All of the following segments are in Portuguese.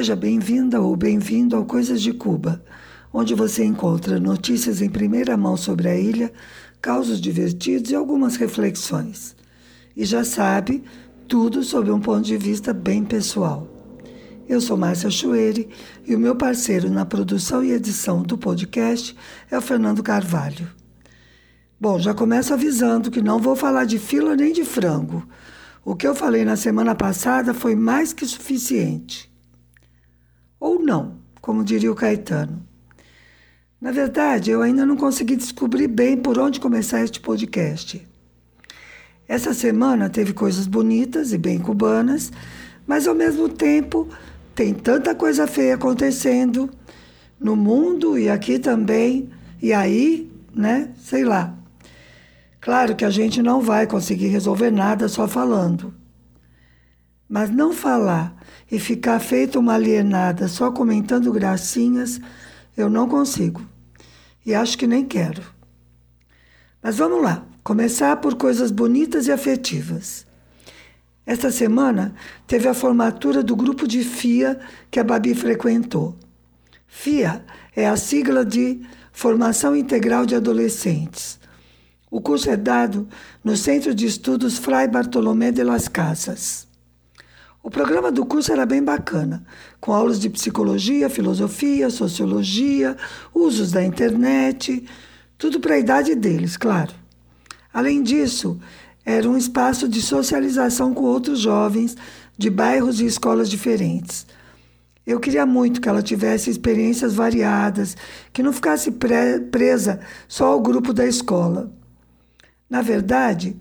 Seja bem-vinda ou bem-vindo ao Coisas de Cuba, onde você encontra notícias em primeira mão sobre a ilha, causos divertidos e algumas reflexões. E já sabe, tudo sob um ponto de vista bem pessoal. Eu sou Márcia Chueire e o meu parceiro na produção e edição do podcast é o Fernando Carvalho. Bom, já começo avisando que não vou falar de fila nem de frango. O que eu falei na semana passada foi mais que suficiente. Ou não, como diria o Caetano. Na verdade, eu ainda não consegui descobrir bem por onde começar este podcast. Essa semana teve coisas bonitas e bem cubanas, mas ao mesmo tempo tem tanta coisa feia acontecendo no mundo e aqui também, e aí, né, sei lá. Claro que a gente não vai conseguir resolver nada só falando. Mas não falar e ficar feito uma alienada só comentando gracinhas, eu não consigo. E acho que nem quero. Mas vamos lá, começar por coisas bonitas e afetivas. Esta semana teve a formatura do grupo de FIA que a Babi frequentou. FIA é a sigla de Formação Integral de Adolescentes. O curso é dado no Centro de Estudos Fray Bartolomé de las Casas. O programa do curso era bem bacana, com aulas de psicologia, filosofia, sociologia, usos da internet, tudo para a idade deles, claro. Além disso, era um espaço de socialização com outros jovens de bairros e escolas diferentes. Eu queria muito que ela tivesse experiências variadas, que não ficasse presa só ao grupo da escola. Na verdade,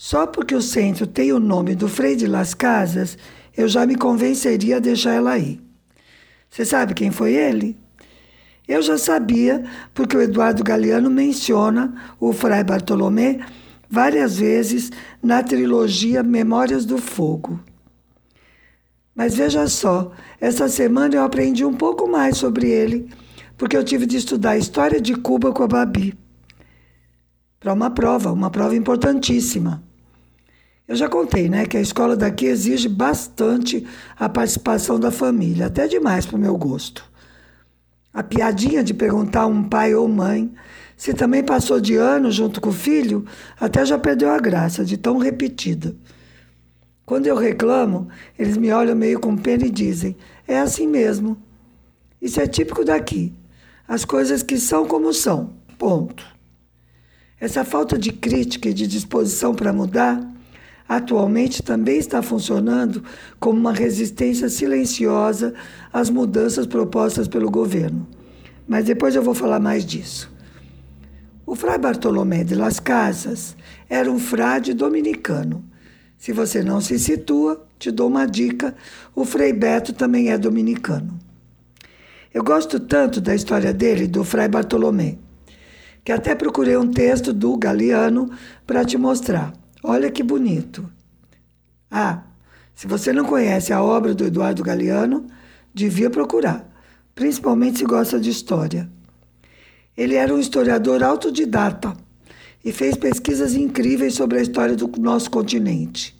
só porque o centro tem o nome do Frei de Las Casas, eu já me convenceria a deixar ela aí. Você sabe quem foi ele? Eu já sabia, porque o Eduardo Galeano menciona o Fray Bartolomé várias vezes na trilogia Memórias do Fogo. Mas veja só, essa semana eu aprendi um pouco mais sobre ele, porque eu tive de estudar a história de Cuba com a Babi. Para uma prova, uma prova importantíssima. Eu já contei, né, que a escola daqui exige bastante a participação da família, até demais para o meu gosto. A piadinha de perguntar a um pai ou mãe se também passou de ano junto com o filho, até já perdeu a graça de tão repetida. Quando eu reclamo, eles me olham meio com pena e dizem: é assim mesmo. Isso é típico daqui. As coisas que são como são. Ponto. Essa falta de crítica e de disposição para mudar atualmente também está funcionando como uma resistência silenciosa às mudanças propostas pelo governo. Mas depois eu vou falar mais disso. O Frei Bartolomé de las Casas era um frade dominicano. Se você não se situa, te dou uma dica: o Frei Beto também é dominicano. Eu gosto tanto da história dele, do Frei Bartolomé, que até procurei um texto do Galeano para te mostrar. Olha que bonito. Ah, se você não conhece a obra do Eduardo Galeano, devia procurar, principalmente se gosta de história. Ele era um historiador autodidata e fez pesquisas incríveis sobre a história do nosso continente.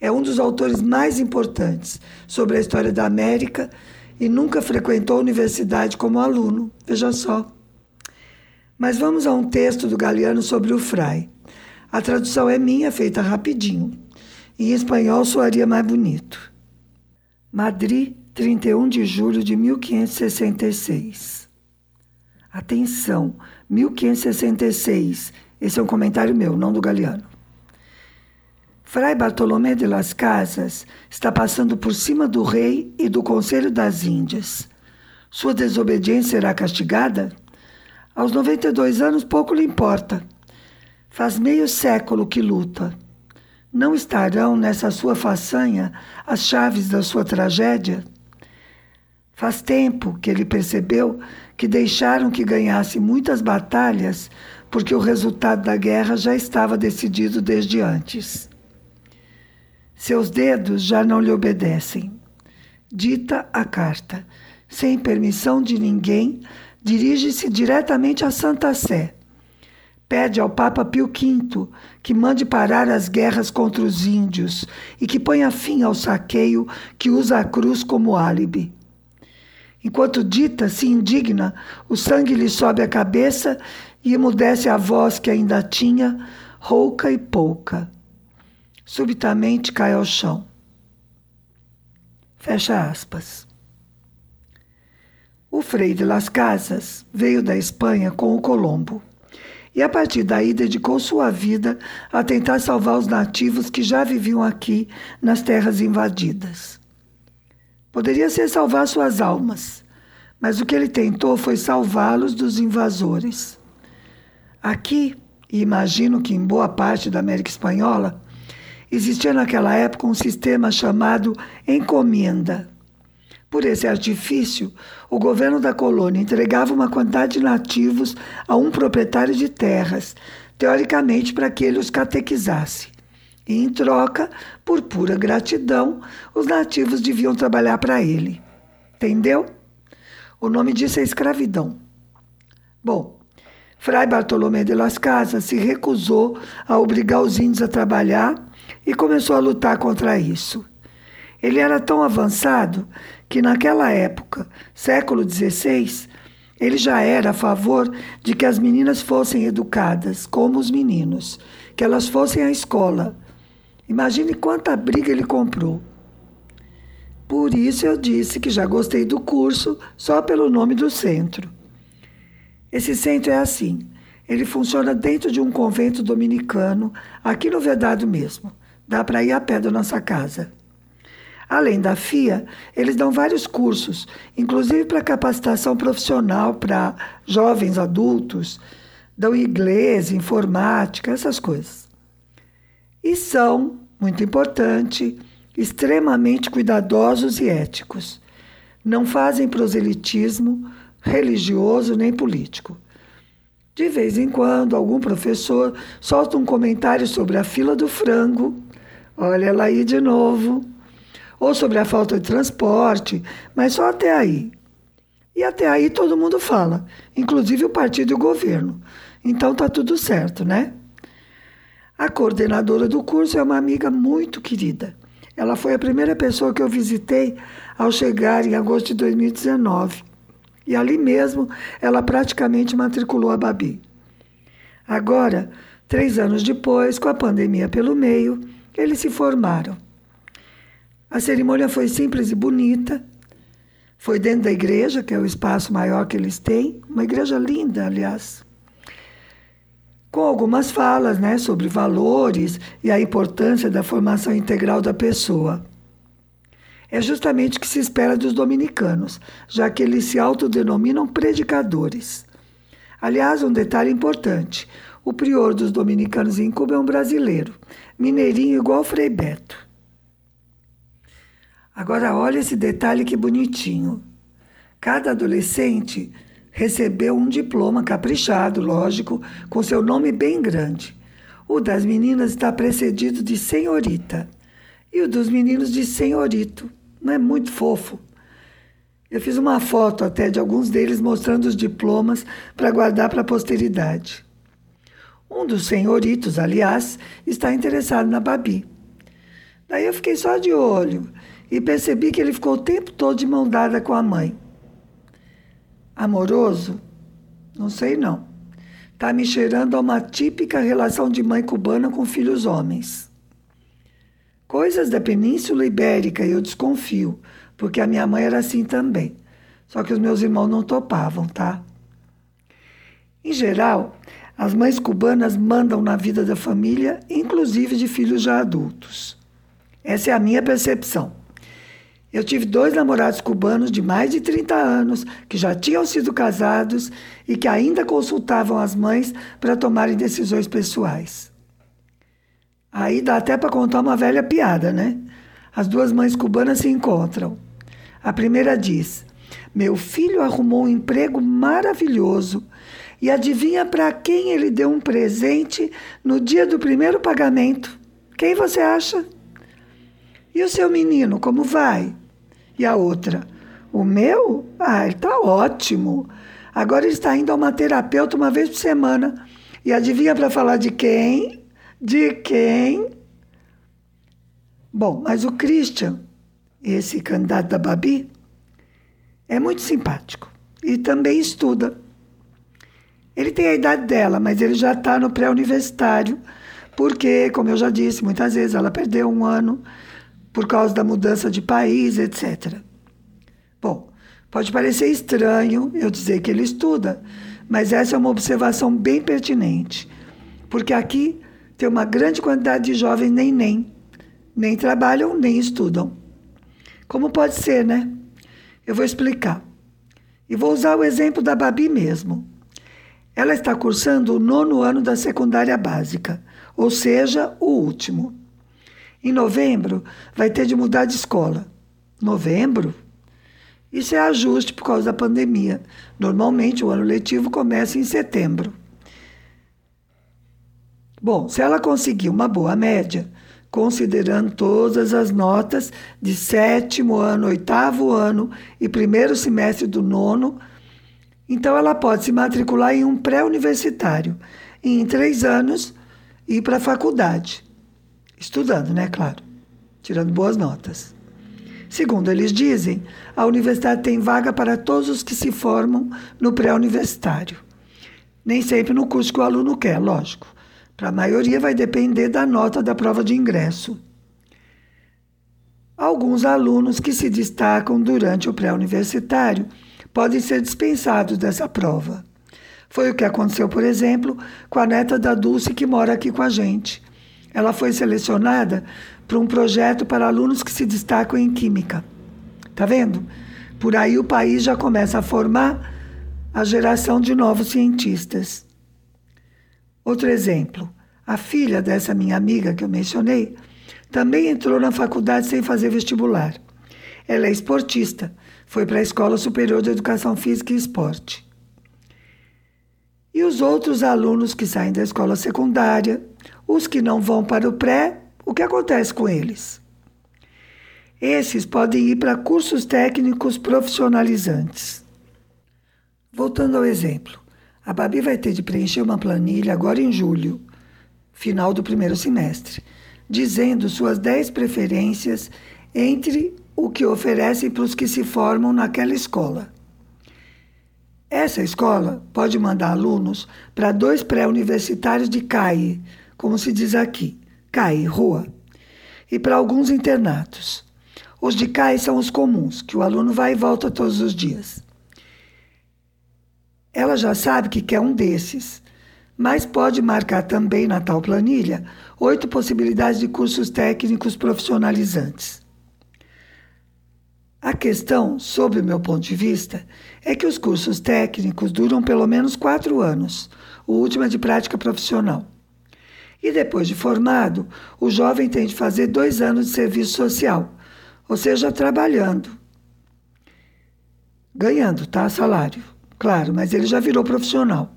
É um dos autores mais importantes sobre a história da América e nunca frequentou a universidade como aluno, veja só. Mas vamos a um texto do Galeano sobre o Frei. A tradução é minha, feita rapidinho. Em espanhol soaria mais bonito. Madrid, 31 de julho de 1566. Atenção, 1566. Esse é um comentário meu, não do Galeano. Fray Bartolomé de las Casas está passando por cima do rei e do Conselho das Índias. Sua desobediência será castigada? Aos 92 anos, pouco lhe importa. Faz meio século que luta. Não estarão nessa sua façanha as chaves da sua tragédia? Faz tempo que ele percebeu que deixaram que ganhasse muitas batalhas porque o resultado da guerra já estava decidido desde antes. Seus dedos já não lhe obedecem. Dita a carta, sem permissão de ninguém, dirige-se diretamente à Santa Sé Pede ao Papa Pio V que mande parar as guerras contra os índios e que ponha fim ao saqueio que usa a cruz como álibi. Enquanto dita, se indigna, o sangue lhe sobe a cabeça e emudece a voz que ainda tinha, rouca e pouca. Subitamente cai ao chão. Fecha aspas. O Frei de las Casas veio da Espanha com o Colombo e a partir daí dedicou sua vida a tentar salvar os nativos que já viviam aqui nas terras invadidas. Poderia ser salvar suas almas, mas o que ele tentou foi salvá-los dos invasores. Aqui, e imagino que em boa parte da América Espanhola, existia naquela época um sistema chamado encomenda. Por esse artifício, o governo da colônia entregava uma quantidade de nativos a um proprietário de terras, teoricamente para que ele os catequizasse. E, em troca, por pura gratidão, os nativos deviam trabalhar para ele. Entendeu? O nome disso é escravidão. Bom, Fray Bartolomé de las Casas se recusou a obrigar os índios a trabalhar e começou a lutar contra isso. Ele era tão avançado que, naquela época, século XVI, ele já era a favor de que as meninas fossem educadas como os meninos, que elas fossem à escola. Imagine quanta briga ele comprou. Por isso eu disse que já gostei do curso só pelo nome do centro. Esse centro é assim: ele funciona dentro de um convento dominicano, aqui no Vedado mesmo. Dá para ir a pé da nossa casa. Além da FIA, eles dão vários cursos, inclusive para capacitação profissional para jovens adultos, dão inglês, informática, essas coisas. E são, muito importante, extremamente cuidadosos e éticos. Não fazem proselitismo religioso nem político. De vez em quando, algum professor solta um comentário sobre a fila do frango, olha ela aí de novo, ou sobre a falta de transporte, mas só até aí. E até aí todo mundo fala, inclusive o partido e o governo. Então tá tudo certo, né? A coordenadora do curso é uma amiga muito querida. Ela foi a primeira pessoa que eu visitei ao chegar em agosto de 2019. E ali mesmo ela praticamente matriculou a Babi. Agora, três anos depois, com a pandemia pelo meio, eles se formaram. A cerimônia foi simples e bonita. Foi dentro da igreja, que é o espaço maior que eles têm, uma igreja linda, aliás com algumas falas né, sobre valores e a importância da formação integral da pessoa. É justamente o que se espera dos dominicanos, já que eles se autodenominam predicadores. Aliás, um detalhe importante: o prior dos dominicanos em Cuba é um brasileiro, mineirinho igual Frei Beto. Agora, olha esse detalhe que bonitinho. Cada adolescente recebeu um diploma caprichado, lógico, com seu nome bem grande. O das meninas está precedido de senhorita e o dos meninos de senhorito. Não é muito fofo? Eu fiz uma foto até de alguns deles mostrando os diplomas para guardar para a posteridade. Um dos senhoritos, aliás, está interessado na Babi. Daí eu fiquei só de olho e percebi que ele ficou o tempo todo de mão dada com a mãe. Amoroso? Não sei não. Tá me cheirando a uma típica relação de mãe cubana com filhos homens. Coisas da Península Ibérica, eu desconfio, porque a minha mãe era assim também. Só que os meus irmãos não topavam, tá? Em geral, as mães cubanas mandam na vida da família, inclusive de filhos já adultos. Essa é a minha percepção. Eu tive dois namorados cubanos de mais de 30 anos que já tinham sido casados e que ainda consultavam as mães para tomarem decisões pessoais. Aí dá até para contar uma velha piada, né? As duas mães cubanas se encontram. A primeira diz: Meu filho arrumou um emprego maravilhoso e adivinha para quem ele deu um presente no dia do primeiro pagamento? Quem você acha? E o seu menino, como vai? E a outra, o meu? Ah, ele está ótimo. Agora ele está indo a uma terapeuta uma vez por semana E adivinha para falar de quem? De quem? Bom, mas o Christian, esse candidato da Babi, é muito simpático e também estuda. Ele tem a idade dela, mas ele já está no pré-universitário, porque, como eu já disse muitas vezes, ela perdeu um ano por causa da mudança de país, etc. Bom, pode parecer estranho eu dizer que ele estuda, mas essa é uma observação bem pertinente, porque aqui tem uma grande quantidade de jovens nem nem, nem trabalham nem estudam. Como pode ser, né? Eu vou explicar. E vou usar o exemplo da Babi mesmo. Ela está cursando o nono ano da secundária básica, ou seja, o último. Em novembro, vai ter de mudar de escola. Novembro? Isso é ajuste por causa da pandemia. Normalmente, o ano letivo começa em setembro. Bom, se ela conseguir uma boa média, considerando todas as notas de sétimo ano, oitavo ano e primeiro semestre do nono, então ela pode se matricular em um pré-universitário e em três anos ir para a faculdade, estudando, né, claro, tirando boas notas. Segundo eles dizem, a universidade tem vaga para todos os que se formam no pré-universitário. Nem sempre no curso que o aluno quer, lógico. Para a maioria vai depender da nota da prova de ingresso. Alguns alunos que se destacam durante o pré-universitário podem ser dispensados dessa prova. Foi o que aconteceu, por exemplo, com a neta da Dulce que mora aqui com a gente. Ela foi selecionada para um projeto para alunos que se destacam em química. Tá vendo? Por aí o país já começa a formar a geração de novos cientistas. Outro exemplo, a filha dessa minha amiga que eu mencionei também entrou na faculdade sem fazer vestibular. Ela é esportista, foi para a Escola Superior de Educação Física e Esporte. E os outros alunos que saem da escola secundária, os que não vão para o pré, o que acontece com eles? Esses podem ir para cursos técnicos profissionalizantes. Voltando ao exemplo, a Babi vai ter de preencher uma planilha agora em julho, final do primeiro semestre, dizendo suas 10 preferências entre o que oferecem para os que se formam naquela escola. Essa escola pode mandar alunos para dois pré-universitários de CAI, como se diz aqui, CAI, rua, e para alguns internatos. Os de CAI são os comuns, que o aluno vai e volta todos os dias. Ela já sabe que quer um desses, mas pode marcar também na tal planilha oito possibilidades de cursos técnicos profissionalizantes. A questão, sob o meu ponto de vista, é que os cursos técnicos duram pelo menos quatro anos, o último é de prática profissional. E depois de formado, o jovem tem de fazer dois anos de serviço social, ou seja, trabalhando. Ganhando, tá? Salário, claro, mas ele já virou profissional.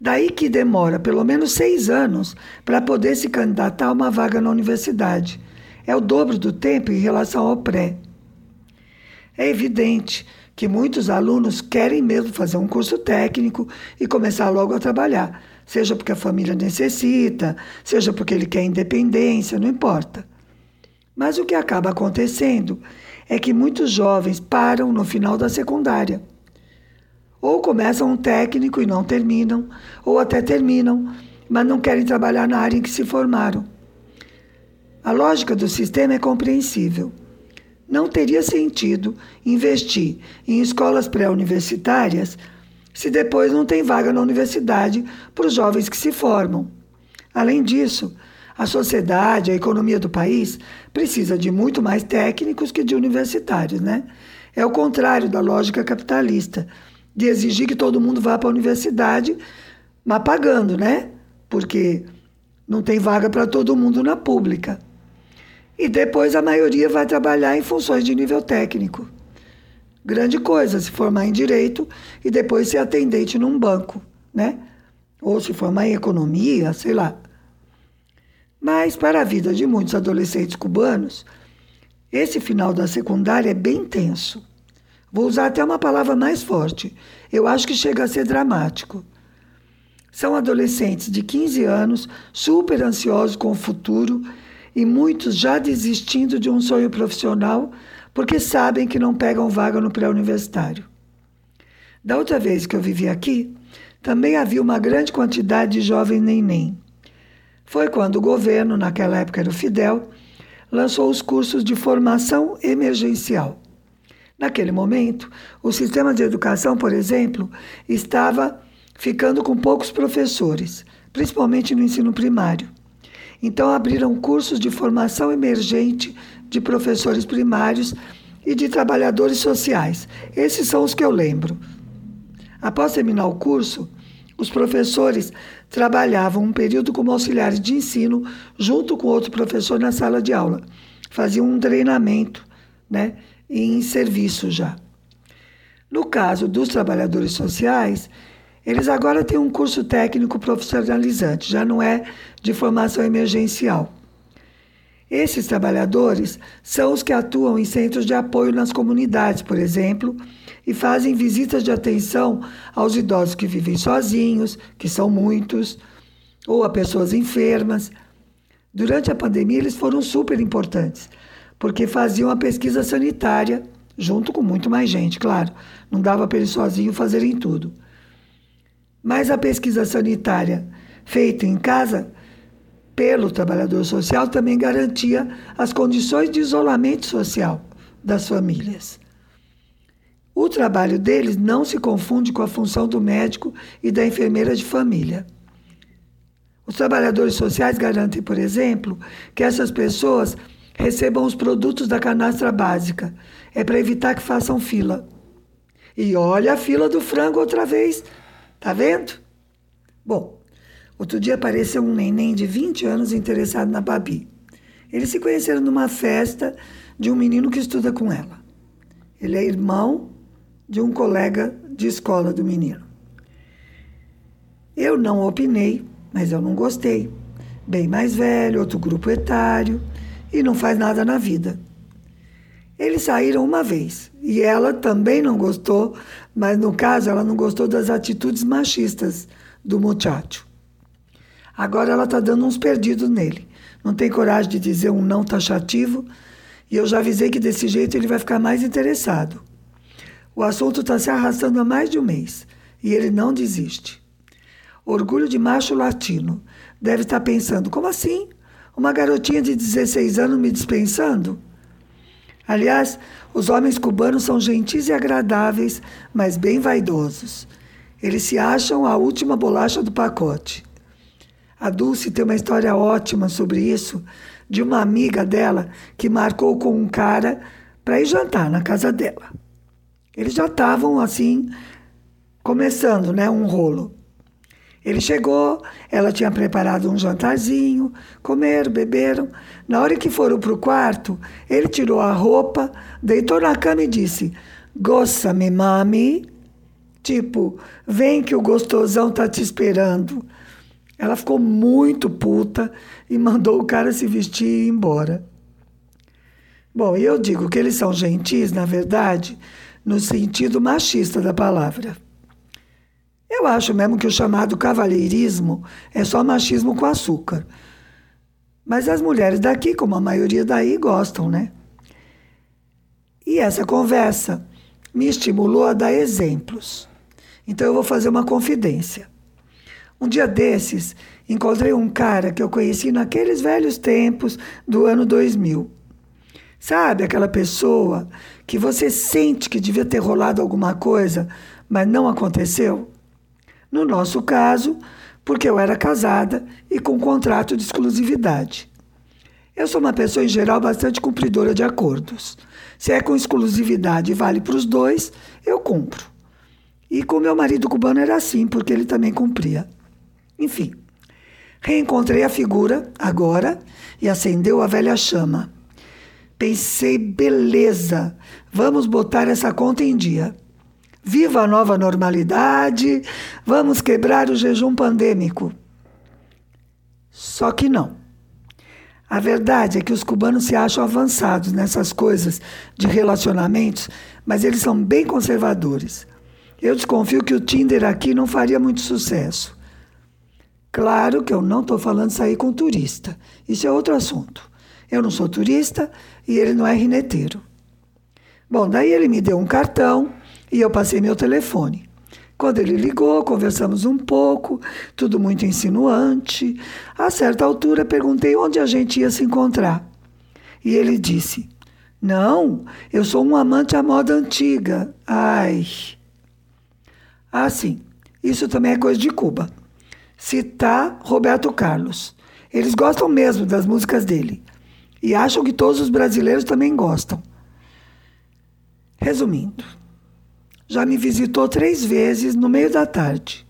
Daí que demora pelo menos seis anos para poder se candidatar a uma vaga na universidade. É o dobro do tempo em relação ao pré. É evidente que muitos alunos querem mesmo fazer um curso técnico e começar logo a trabalhar, seja porque a família necessita, seja porque ele quer independência, não importa. Mas o que acaba acontecendo é que muitos jovens param no final da secundária. Ou começam um técnico e não terminam, ou até terminam, mas não querem trabalhar na área em que se formaram. A lógica do sistema é compreensível. Não teria sentido investir em escolas pré-universitárias se depois não tem vaga na universidade para os jovens que se formam. Além disso, a sociedade, a economia do país precisa de muito mais técnicos que de universitários, né? É o contrário da lógica capitalista, de exigir que todo mundo vá para a universidade, mas pagando, né? Porque não tem vaga para todo mundo na pública. E depois a maioria vai trabalhar em funções de nível técnico. Grande coisa se formar em direito e depois ser atendente num banco, né? Ou se formar em economia, sei lá. Mas para a vida de muitos adolescentes cubanos, esse final da secundária é bem tenso. Vou usar até uma palavra mais forte. Eu acho que chega a ser dramático. São adolescentes de 15 anos, super ansiosos com o futuro e muitos já desistindo de um sonho profissional porque sabem que não pegam vaga no pré-universitário. Da outra vez que eu vivi aqui, também havia uma grande quantidade de jovens neném. Foi quando o governo, naquela época era o Fidel, lançou os cursos de formação emergencial. Naquele momento, o sistema de educação, por exemplo, estava ficando com poucos professores, principalmente no ensino primário. Então, abriram cursos de formação emergente de professores primários e de trabalhadores sociais. Esses são os que eu lembro. Após terminar o curso, os professores trabalhavam um período como auxiliares de ensino junto com outro professor na sala de aula. Faziam um treinamento, né, em serviço já. No caso dos trabalhadores sociais, eles agora têm um curso técnico profissionalizante, já não é de formação emergencial. Esses trabalhadores são os que atuam em centros de apoio nas comunidades, por exemplo, e fazem visitas de atenção aos idosos que vivem sozinhos, que são muitos, ou a pessoas enfermas. Durante a pandemia, eles foram super importantes, porque faziam a pesquisa sanitária, junto com muito mais gente, claro. Não dava para eles sozinhos fazerem tudo. Mas a pesquisa sanitária feita em casa pelo trabalhador social também garantia as condições de isolamento social das famílias. O trabalho deles não se confunde com a função do médico e da enfermeira de família. Os trabalhadores sociais garantem, por exemplo, que essas pessoas recebam os produtos da canastra básica. É para evitar que façam fila. E olha a fila do frango outra vez. Tá vendo? Bom, outro dia apareceu um neném de 20 anos interessado na Babi. Eles se conheceram numa festa de um menino que estuda com ela. Ele é irmão de um colega de escola do menino. Eu não opinei, mas eu não gostei. Bem mais velho, outro grupo etário e não faz nada na vida. Eles saíram uma vez e ela também não gostou, mas no caso ela não gostou das atitudes machistas do muchacho. Agora ela está dando uns perdidos nele. Não tem coragem de dizer um não taxativo e eu já avisei que desse jeito ele vai ficar mais interessado. O assunto está se arrastando há mais de um mês e ele não desiste. Orgulho de macho latino. Deve estar tá pensando: como assim? Uma garotinha de 16 anos me dispensando? Aliás, os homens cubanos são gentis e agradáveis, mas bem vaidosos. Eles se acham a última bolacha do pacote. A Dulce tem uma história ótima sobre isso, de uma amiga dela que marcou com um cara para ir jantar na casa dela. Eles já estavam assim, começando, né, um rolo. Ele chegou, ela tinha preparado um jantarzinho, comeram, beberam. Na hora que foram para o quarto, ele tirou a roupa, deitou na cama e disse: Gosta-me, mami. Tipo, vem que o gostosão tá te esperando. Ela ficou muito puta e mandou o cara se vestir e ir embora. Bom, eu digo que eles são gentis, na verdade, no sentido machista da palavra. Eu acho mesmo que o chamado cavalheirismo é só machismo com açúcar. Mas as mulheres daqui, como a maioria daí, gostam, né? E essa conversa me estimulou a dar exemplos. Então eu vou fazer uma confidência. Um dia desses, encontrei um cara que eu conheci naqueles velhos tempos do ano 2000. Sabe aquela pessoa que você sente que devia ter rolado alguma coisa, mas não aconteceu? No nosso caso, porque eu era casada e com contrato de exclusividade. Eu sou uma pessoa, em geral, bastante cumpridora de acordos. Se é com exclusividade e vale para os dois, eu cumpro. E com meu marido cubano era assim, porque ele também cumpria. Enfim, reencontrei a figura agora e acendeu a velha chama. Pensei, beleza, vamos botar essa conta em dia. Viva a nova normalidade, vamos quebrar o jejum pandêmico. Só que não. A verdade é que os cubanos se acham avançados nessas coisas de relacionamentos, mas eles são bem conservadores. Eu desconfio que o Tinder aqui não faria muito sucesso. Claro que eu não estou falando sair com turista. Isso é outro assunto. Eu não sou turista e ele não é rineteiro. Bom, daí ele me deu um cartão e eu passei meu telefone. Quando ele ligou, conversamos um pouco, tudo muito insinuante. A certa altura, perguntei onde a gente ia se encontrar. E ele disse: Não, eu sou um amante à moda antiga. Ai. Ah, sim, isso também é coisa de Cuba. Citar Roberto Carlos. Eles gostam mesmo das músicas dele. E acham que todos os brasileiros também gostam. Resumindo, já me visitou três vezes no meio da tarde.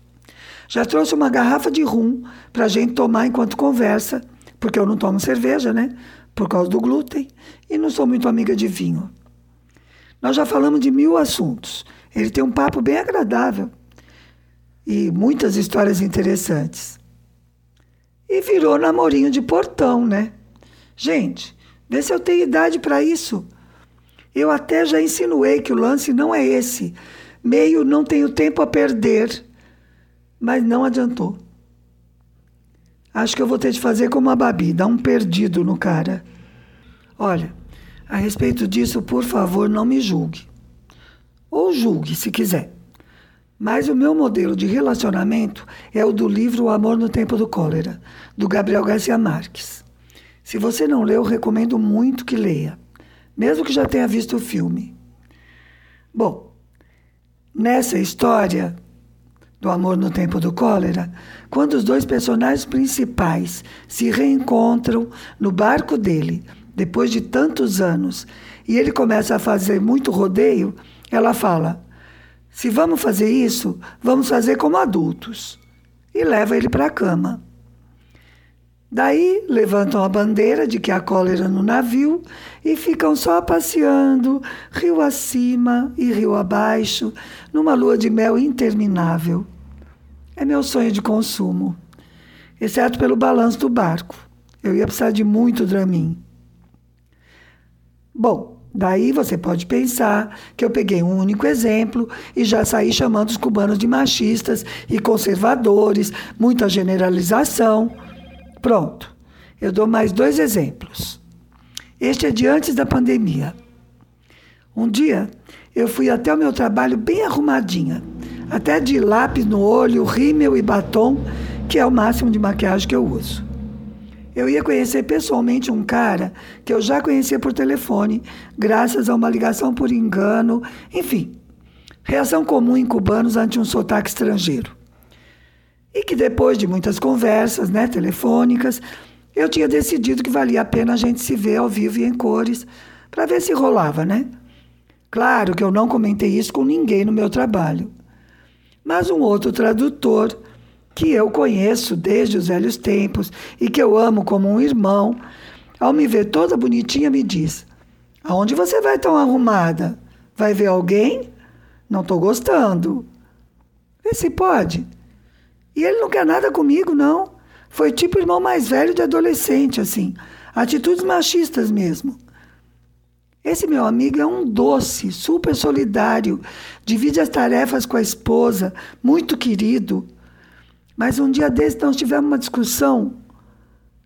Já trouxe uma garrafa de rum para a gente tomar enquanto conversa, porque eu não tomo cerveja, né? Por causa do glúten, e não sou muito amiga de vinho. Nós já falamos de mil assuntos. Ele tem um papo bem agradável e muitas histórias interessantes. E virou namorinho de portão, né? Gente, vê se eu tenho idade para isso. Eu até já insinuei que o lance não é esse. Meio não tenho tempo a perder. Mas não adiantou. Acho que eu vou ter de fazer como a Babi, dar um perdido no cara. Olha, a respeito disso, por favor, não me julgue. Ou julgue, se quiser. Mas o meu modelo de relacionamento é o do livro O Amor no Tempo do Cólera, do Gabriel Garcia Marques. Se você não leu, recomendo muito que leia mesmo que já tenha visto o filme. Bom, nessa história do Amor no Tempo do Cólera, quando os dois personagens principais se reencontram no barco dele, depois de tantos anos, e ele começa a fazer muito rodeio, ela fala: se vamos fazer isso, vamos fazer como adultos. E leva ele para a cama. Daí levantam a bandeira de que há cólera no navio e ficam só passeando, rio acima e rio abaixo, numa lua de mel interminável. É meu sonho de consumo, exceto pelo balanço do barco. Eu ia precisar de muito Dramin. Bom, daí você pode pensar que eu peguei um único exemplo e já saí chamando os cubanos de machistas e conservadores, muita generalização. Pronto. Eu dou mais dois exemplos. Este é de antes da pandemia. Um dia eu fui até o meu trabalho bem arrumadinha, até de lápis no olho, rímel e batom, que é o máximo de maquiagem que eu uso. Eu ia conhecer pessoalmente um cara que eu já conhecia por telefone, graças a uma ligação por engano, enfim, reação comum em cubanos ante um sotaque estrangeiro. E que depois de muitas conversas né, telefônicas, eu tinha decidido que valia a pena a gente se ver ao vivo e em cores, para ver se rolava, né? Claro que eu não comentei isso com ninguém no meu trabalho. Mas um outro tradutor, que eu conheço desde os velhos tempos e que eu amo como um irmão, ao me ver toda bonitinha, me diz: Aonde você vai tão arrumada? Vai ver alguém? Não estou gostando. Vê se pode. E ele não quer nada comigo, não. Foi tipo irmão mais velho de adolescente, assim. Atitudes machistas mesmo. Esse meu amigo é um doce, super solidário, divide as tarefas com a esposa, muito querido. Mas um dia desse nós tivemos uma discussão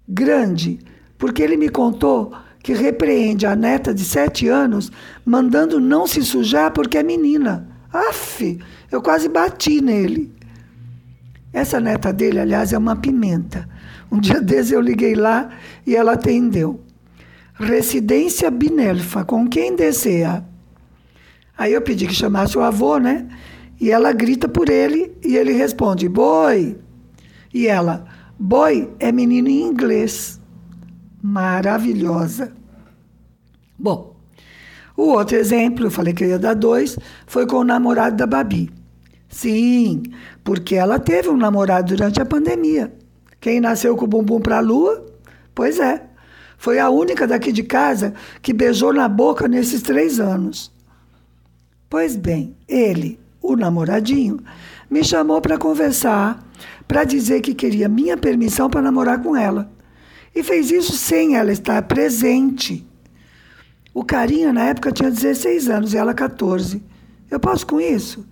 grande, porque ele me contou que repreende a neta de sete anos, mandando não se sujar porque é menina. Aff, eu quase bati nele. Essa neta dele, aliás, é uma pimenta. Um dia desses eu liguei lá e ela atendeu. Residência Binelfa, com quem deseja? Aí eu pedi que chamasse o avô, né? E ela grita por ele e ele responde: boi. E ela: boi é menino em inglês. Maravilhosa. Bom, o outro exemplo, eu falei que eu ia dar dois, foi com o namorado da Babi. Sim, porque ela teve um namorado durante a pandemia. Quem nasceu com o bumbum para a lua? Pois é. Foi a única daqui de casa que beijou na boca nesses três anos. Pois bem, ele, o namoradinho, me chamou para conversar, para dizer que queria minha permissão para namorar com ela. E fez isso sem ela estar presente. O carinha, na época, tinha 16 anos e ela 14. Eu posso com isso?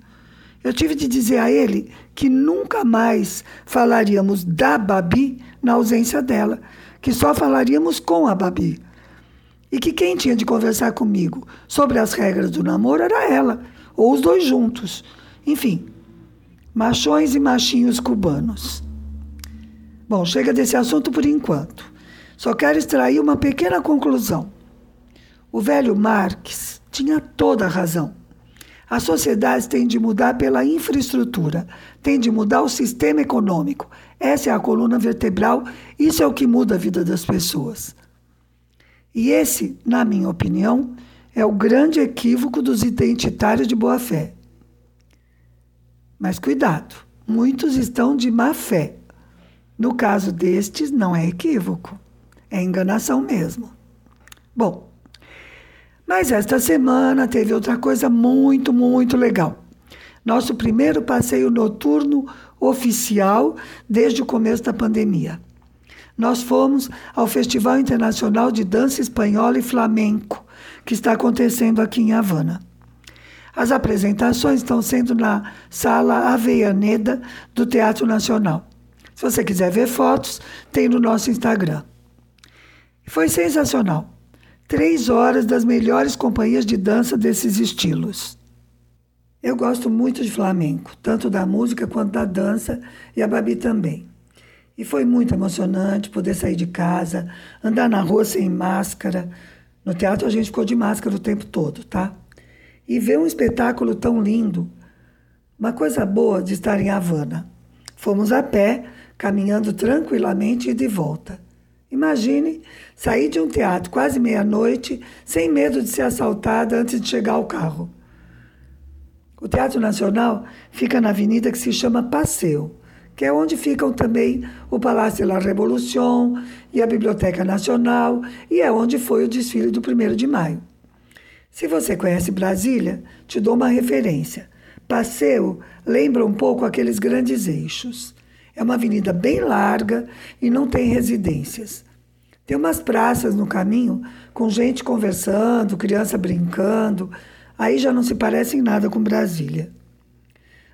Eu tive de dizer a ele que nunca mais falaríamos da Babi na ausência dela, que só falaríamos com a Babi. E que quem tinha de conversar comigo sobre as regras do namoro era ela, ou os dois juntos. Enfim, machões e machinhos cubanos. Bom, chega desse assunto por enquanto. Só quero extrair uma pequena conclusão. O velho Marx tinha toda a razão. A sociedade tem de mudar pela infraestrutura, tem de mudar o sistema econômico. Essa é a coluna vertebral, isso é o que muda a vida das pessoas. E esse, na minha opinião, é o grande equívoco dos identitários de boa fé. Mas cuidado, muitos estão de má fé. No caso destes, não é equívoco, é enganação mesmo. Bom, mas esta semana teve outra coisa muito, muito legal. Nosso primeiro passeio noturno oficial desde o começo da pandemia. Nós fomos ao Festival Internacional de Dança Espanhola e Flamenco, que está acontecendo aqui em Havana. As apresentações estão sendo na Sala Aveianeda do Teatro Nacional. Se você quiser ver fotos, tem no nosso Instagram. Foi sensacional. Três horas das melhores companhias de dança desses estilos. Eu gosto muito de flamenco, tanto da música quanto da dança, e a Babi também. E foi muito emocionante poder sair de casa, andar na rua sem máscara. No teatro a gente ficou de máscara o tempo todo, tá? E ver um espetáculo tão lindo. Uma coisa boa de estar em Havana. Fomos a pé caminhando tranquilamente e de volta. Imagine sair de um teatro quase meia-noite, sem medo de ser assaltada antes de chegar ao carro. O Teatro Nacional fica na avenida que se chama Passeio, que é onde ficam também o Palácio da Revolução e a Biblioteca Nacional, e é onde foi o desfile do 1 de maio. Se você conhece Brasília, te dou uma referência. Passeio lembra um pouco aqueles grandes eixos. É uma avenida bem larga e não tem residências. Tem umas praças no caminho com gente conversando, criança brincando. Aí já não se parece em nada com Brasília.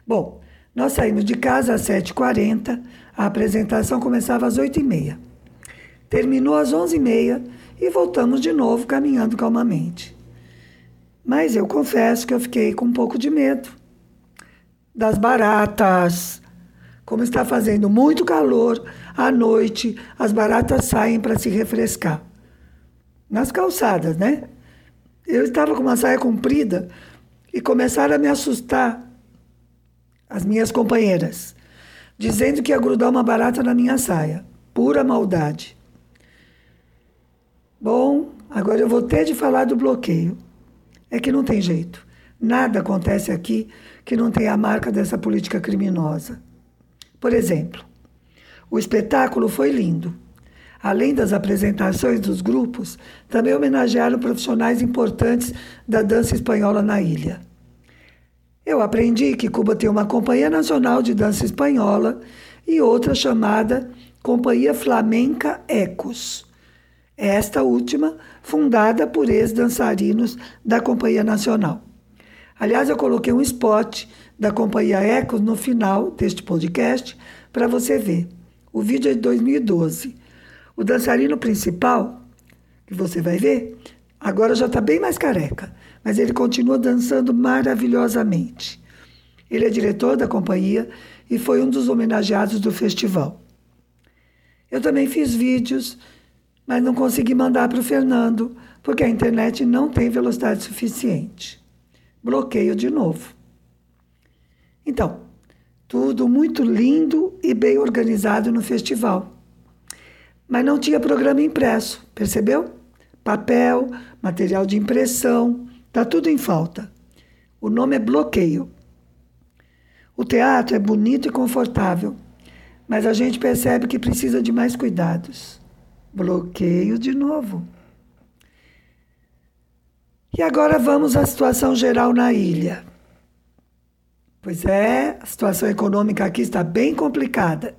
Bom, nós saímos de casa às 7h40, a apresentação começava às 8h30. Terminou às 11h30 e voltamos de novo caminhando calmamente. Mas eu confesso que eu fiquei com um pouco de medo das baratas, como está fazendo muito calor, à noite as baratas saem para se refrescar. Nas calçadas, né? Eu estava com uma saia comprida e começaram a me assustar as minhas companheiras, dizendo que ia grudar uma barata na minha saia. Pura maldade. Bom, agora eu vou ter de falar do bloqueio. É que não tem jeito. Nada acontece aqui que não tenha a marca dessa política criminosa. Por exemplo, o espetáculo foi lindo. Além das apresentações dos grupos, também homenagearam profissionais importantes da dança espanhola na ilha. Eu aprendi que Cuba tem uma Companhia Nacional de Dança Espanhola e outra chamada Companhia Flamenca Ecos. Esta última, fundada por ex-dançarinos da Companhia Nacional. Aliás, eu coloquei um spot da Companhia Ecos no final deste podcast para você ver. O vídeo é de 2012. O dançarino principal, que você vai ver, agora já está bem mais careca, mas ele continua dançando maravilhosamente. Ele é diretor da companhia e foi um dos homenageados do festival. Eu também fiz vídeos, mas não consegui mandar para o Fernando, porque a internet não tem velocidade suficiente. Bloqueio de novo. Então, tudo muito lindo e bem organizado no festival. Mas não tinha programa impresso, percebeu? Papel, material de impressão, tá tudo em falta. O nome é bloqueio. O teatro é bonito e confortável, mas a gente percebe que precisa de mais cuidados. Bloqueio de novo. E agora vamos à situação geral na ilha. Pois é, a situação econômica aqui está bem complicada.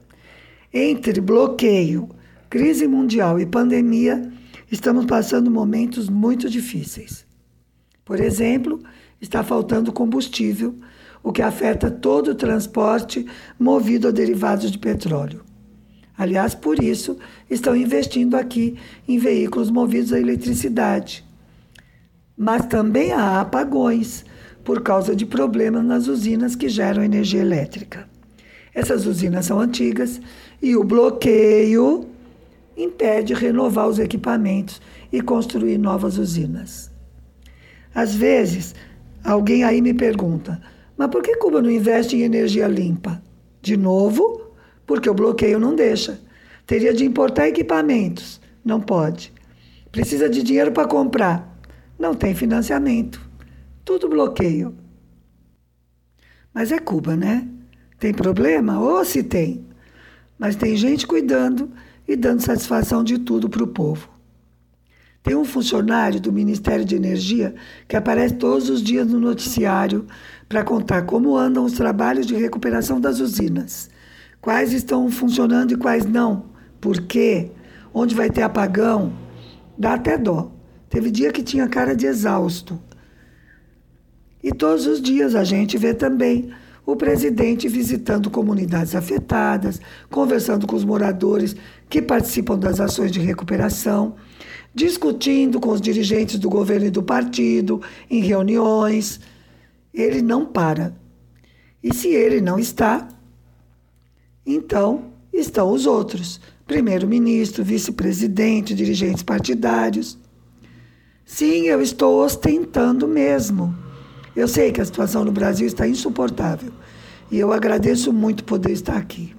Entre bloqueio, crise mundial e pandemia, estamos passando momentos muito difíceis. Por exemplo, está faltando combustível, o que afeta todo o transporte movido a derivados de petróleo. Aliás, por isso, estão investindo aqui em veículos movidos a eletricidade. Mas também há apagões por causa de problemas nas usinas que geram energia elétrica. Essas usinas são antigas e o bloqueio impede renovar os equipamentos e construir novas usinas. Às vezes, alguém aí me pergunta: mas por que Cuba não investe em energia limpa? De novo, porque o bloqueio não deixa. Teria de importar equipamentos, não pode. Precisa de dinheiro para comprar, não tem financiamento. Tudo bloqueio. Mas é Cuba, né? Tem problema? Ou se tem. Mas tem gente cuidando e dando satisfação de tudo para o povo. Tem um funcionário do Ministério de Energia que aparece todos os dias no noticiário para contar como andam os trabalhos de recuperação das usinas quais estão funcionando e quais não, por quê, onde vai ter apagão, dá até dó. Teve dia que tinha cara de exausto. E todos os dias a gente vê também o presidente visitando comunidades afetadas, conversando com os moradores que participam das ações de recuperação, discutindo com os dirigentes do governo e do partido, em reuniões. Ele não para. E se ele não está, então, estão os outros: primeiro-ministro, vice-presidente, dirigentes partidários. Sim, eu estou ostentando mesmo. Eu sei que a situação no Brasil está insuportável e eu agradeço muito poder estar aqui.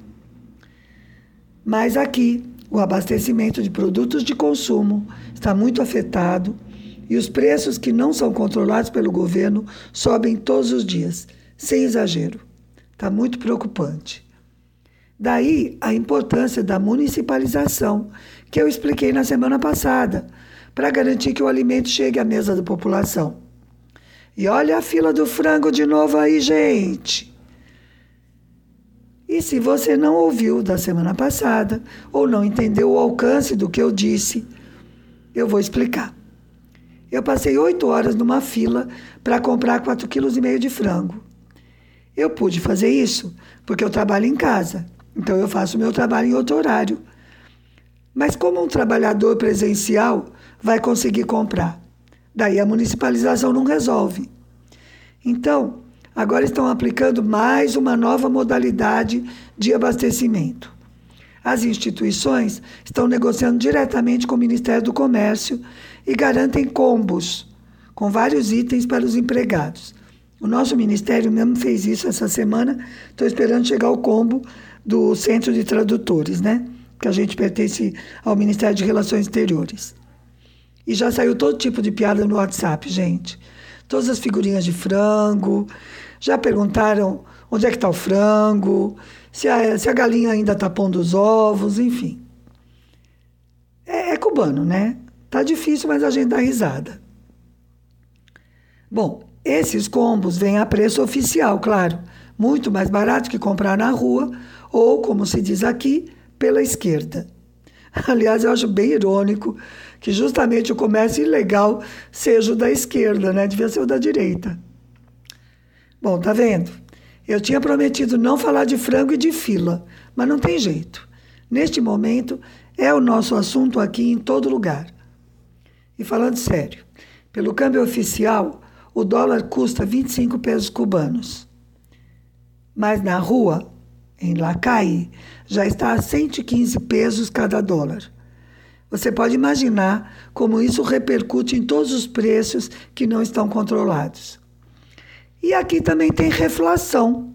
Mas aqui, o abastecimento de produtos de consumo está muito afetado e os preços que não são controlados pelo governo sobem todos os dias, sem exagero. Está muito preocupante. Daí a importância da municipalização, que eu expliquei na semana passada, para garantir que o alimento chegue à mesa da população. E olha a fila do frango de novo aí, gente. E se você não ouviu da semana passada ou não entendeu o alcance do que eu disse, eu vou explicar. Eu passei oito horas numa fila para comprar quatro quilos e meio de frango. Eu pude fazer isso porque eu trabalho em casa então eu faço meu trabalho em outro horário. Mas como um trabalhador presencial vai conseguir comprar? Daí a municipalização não resolve. Então, agora estão aplicando mais uma nova modalidade de abastecimento. As instituições estão negociando diretamente com o Ministério do Comércio e garantem combos com vários itens para os empregados. O nosso ministério mesmo fez isso essa semana. Estou esperando chegar o combo do Centro de Tradutores, né? Que a gente pertence ao Ministério de Relações Exteriores. E já saiu todo tipo de piada no WhatsApp, gente. Todas as figurinhas de frango. Já perguntaram onde é que está o frango, se a, se a galinha ainda está pondo os ovos, enfim. É, é cubano, né? Tá difícil, mas a gente dá risada. Bom, esses combos vêm a preço oficial, claro. Muito mais barato que comprar na rua ou, como se diz aqui, pela esquerda. Aliás, eu acho bem irônico que justamente o comércio ilegal seja o da esquerda, né? Devia ser o da direita. Bom, tá vendo? Eu tinha prometido não falar de frango e de fila, mas não tem jeito. Neste momento, é o nosso assunto aqui em todo lugar. E falando sério, pelo câmbio oficial, o dólar custa 25 pesos cubanos. Mas na rua, em Lacai já está a 115 pesos cada dólar. Você pode imaginar como isso repercute em todos os preços que não estão controlados. E aqui também tem reflação,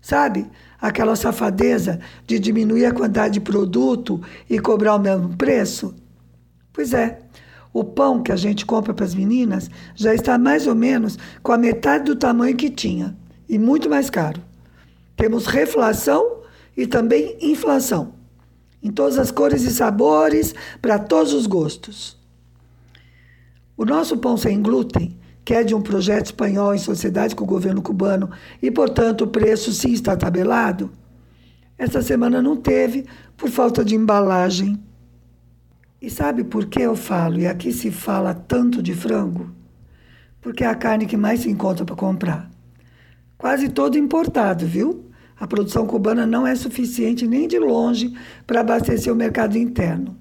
sabe? Aquela safadeza de diminuir a quantidade de produto e cobrar o mesmo preço. Pois é, o pão que a gente compra para as meninas já está mais ou menos com a metade do tamanho que tinha e muito mais caro. Temos reflação e também inflação, em todas as cores e sabores, para todos os gostos. O nosso pão sem glúten, que é de um projeto espanhol em sociedade com o governo cubano e, portanto, o preço sim está tabelado, essa semana não teve por falta de embalagem. E sabe por que eu falo, e aqui se fala tanto de frango? Porque é a carne que mais se encontra para comprar. quase todo importado, viu? A produção cubana não é suficiente nem de longe para abastecer o mercado interno.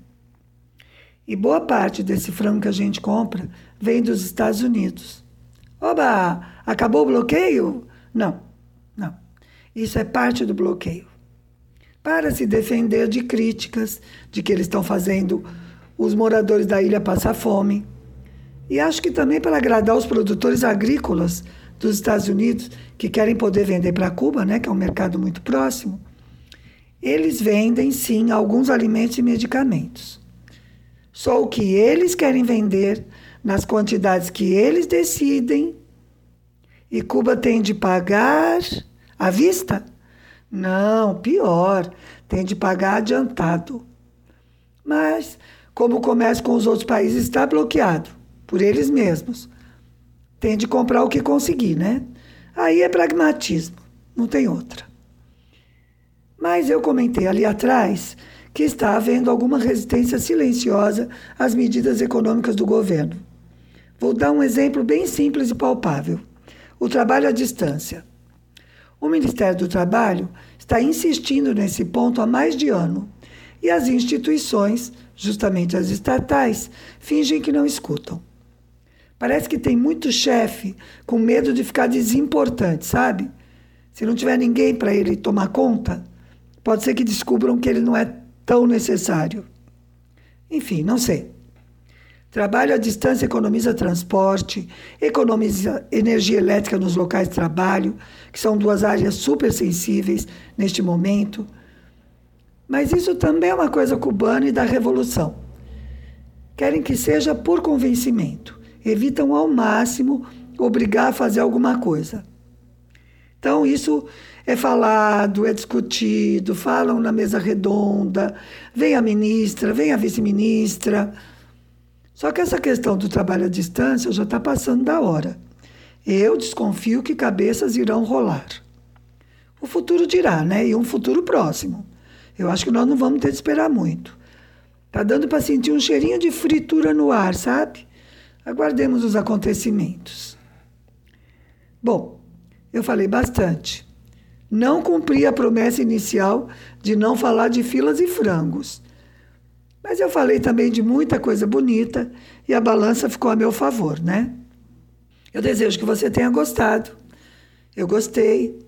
E boa parte desse frango que a gente compra vem dos Estados Unidos. Oba! Acabou o bloqueio? Não, não. Isso é parte do bloqueio. Para se defender de críticas de que eles estão fazendo os moradores da ilha passar fome. E acho que também para agradar os produtores agrícolas dos Estados Unidos, que querem poder vender para Cuba, né, que é um mercado muito próximo. Eles vendem sim alguns alimentos e medicamentos. Só o que eles querem vender, nas quantidades que eles decidem. E Cuba tem de pagar à vista? Não, pior, tem de pagar adiantado. Mas, como o comércio com os outros países está bloqueado por eles mesmos, tem de comprar o que conseguir, né? Aí é pragmatismo, não tem outra. Mas eu comentei ali atrás que está havendo alguma resistência silenciosa às medidas econômicas do governo. Vou dar um exemplo bem simples e palpável: o trabalho à distância. O Ministério do Trabalho está insistindo nesse ponto há mais de ano e as instituições, justamente as estatais, fingem que não escutam. Parece que tem muito chefe com medo de ficar desimportante, sabe? Se não tiver ninguém para ele tomar conta, pode ser que descubram que ele não é tão necessário. Enfim, não sei. Trabalho à distância economiza transporte, economiza energia elétrica nos locais de trabalho, que são duas áreas super sensíveis neste momento. Mas isso também é uma coisa cubana e da revolução. Querem que seja por convencimento, evitam ao máximo obrigar a fazer alguma coisa. Então, isso é falado, é discutido, falam na mesa redonda, vem a ministra, vem a vice-ministra. Só que essa questão do trabalho à distância já está passando da hora. Eu desconfio que cabeças irão rolar. O futuro dirá, né? E um futuro próximo. Eu acho que nós não vamos ter de esperar muito. Tá dando para sentir um cheirinho de fritura no ar, sabe? Aguardemos os acontecimentos. Bom, eu falei bastante não cumpri a promessa inicial de não falar de filas e frangos. Mas eu falei também de muita coisa bonita e a balança ficou a meu favor, né? Eu desejo que você tenha gostado. Eu gostei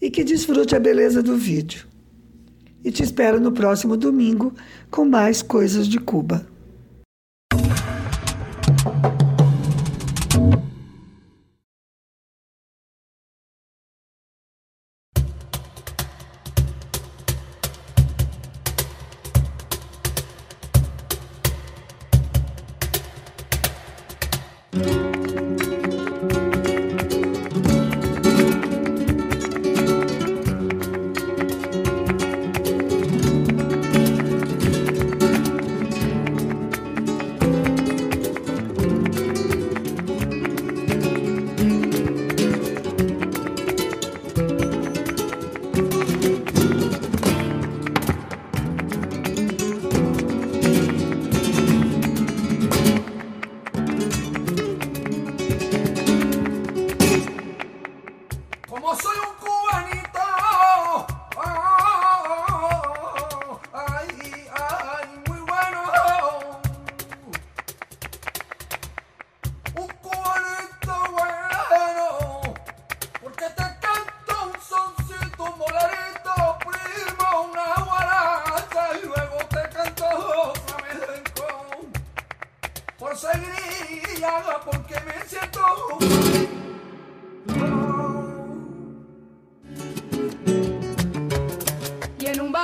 e que desfrute a beleza do vídeo. E te espero no próximo domingo com mais coisas de Cuba.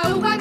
Bow